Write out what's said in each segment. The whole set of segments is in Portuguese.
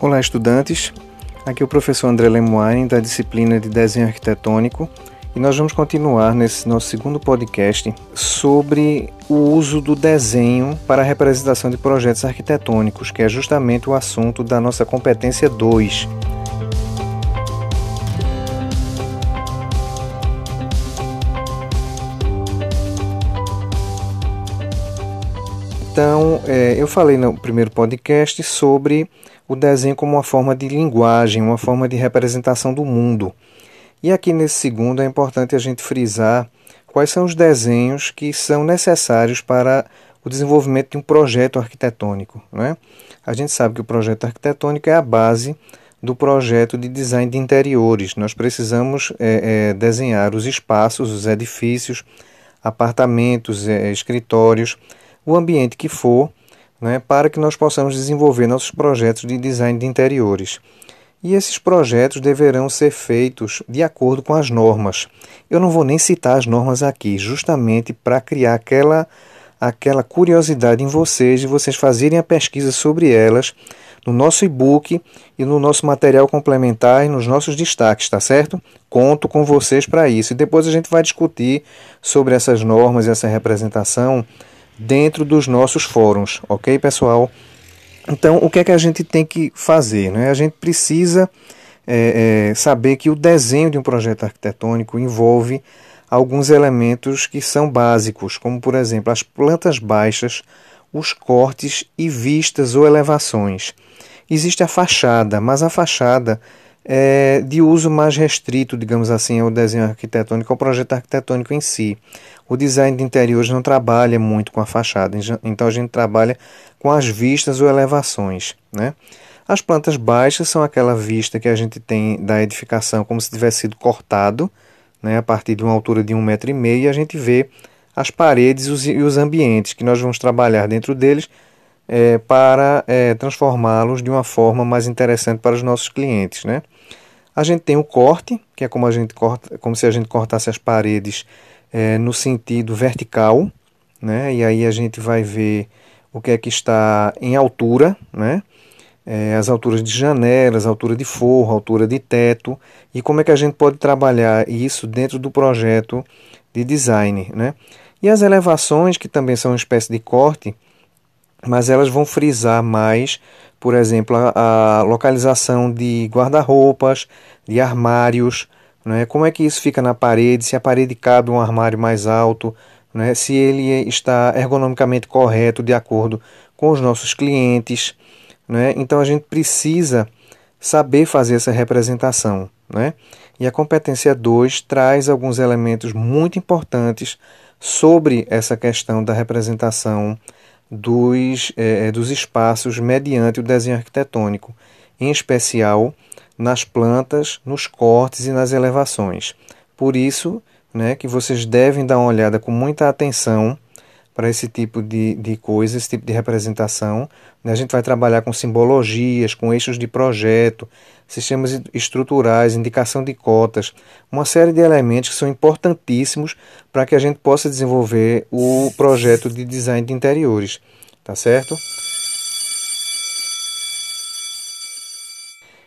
Olá, estudantes. Aqui é o professor André Lemoine, da disciplina de Desenho Arquitetônico, e nós vamos continuar nesse nosso segundo podcast sobre o uso do desenho para a representação de projetos arquitetônicos, que é justamente o assunto da nossa competência 2. Então, é, eu falei no primeiro podcast sobre o desenho como uma forma de linguagem, uma forma de representação do mundo. E aqui nesse segundo é importante a gente frisar quais são os desenhos que são necessários para o desenvolvimento de um projeto arquitetônico. Né? A gente sabe que o projeto arquitetônico é a base do projeto de design de interiores. Nós precisamos é, é, desenhar os espaços, os edifícios, apartamentos, é, escritórios, o ambiente que for né, para que nós possamos desenvolver nossos projetos de design de interiores. E esses projetos deverão ser feitos de acordo com as normas. Eu não vou nem citar as normas aqui, justamente para criar aquela, aquela curiosidade em vocês de vocês fazerem a pesquisa sobre elas no nosso e-book e no nosso material complementar e nos nossos destaques, tá certo? Conto com vocês para isso. E depois a gente vai discutir sobre essas normas e essa representação dentro dos nossos fóruns, ok, pessoal? Então, o que é que a gente tem que fazer? Né? A gente precisa é, é, saber que o desenho de um projeto arquitetônico envolve alguns elementos que são básicos, como, por exemplo, as plantas baixas, os cortes e vistas ou elevações. Existe a fachada, mas a fachada é de uso mais restrito, digamos assim, ao desenho arquitetônico, ao projeto arquitetônico em si. O design de interiores não trabalha muito com a fachada, então a gente trabalha com as vistas ou elevações. Né? As plantas baixas são aquela vista que a gente tem da edificação como se tivesse sido cortado, né, a partir de uma altura de um metro e meio, e a gente vê as paredes e os ambientes que nós vamos trabalhar dentro deles é, para é, transformá-los de uma forma mais interessante para os nossos clientes. Né? A gente tem o corte, que é como, a gente corta, como se a gente cortasse as paredes é, no sentido vertical, né? E aí a gente vai ver o que é que está em altura, né? É, as alturas de janelas, altura de forro, altura de teto e como é que a gente pode trabalhar isso dentro do projeto de design, né? E as elevações, que também são uma espécie de corte, mas elas vão frisar mais, por exemplo, a, a localização de guarda-roupas, de armários, né? Como é que isso fica na parede? Se a parede cabe um armário mais alto, né? se ele está ergonomicamente correto de acordo com os nossos clientes. Né? Então a gente precisa saber fazer essa representação. Né? E a competência 2 traz alguns elementos muito importantes sobre essa questão da representação dos, é, dos espaços mediante o desenho arquitetônico, em especial nas plantas, nos cortes e nas elevações. Por isso né, que vocês devem dar uma olhada com muita atenção para esse tipo de, de coisa, esse tipo de representação. A gente vai trabalhar com simbologias, com eixos de projeto, sistemas estruturais, indicação de cotas, uma série de elementos que são importantíssimos para que a gente possa desenvolver o projeto de design de interiores. Tá certo?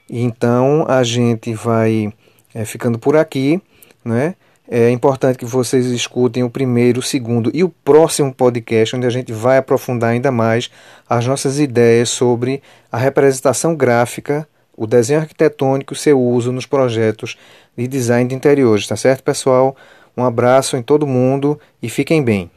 Então a gente vai é, ficando por aqui, né? É importante que vocês escutem o primeiro, o segundo e o próximo podcast, onde a gente vai aprofundar ainda mais as nossas ideias sobre a representação gráfica, o desenho arquitetônico e seu uso nos projetos de design de interiores, tá certo, pessoal? Um abraço em todo mundo e fiquem bem.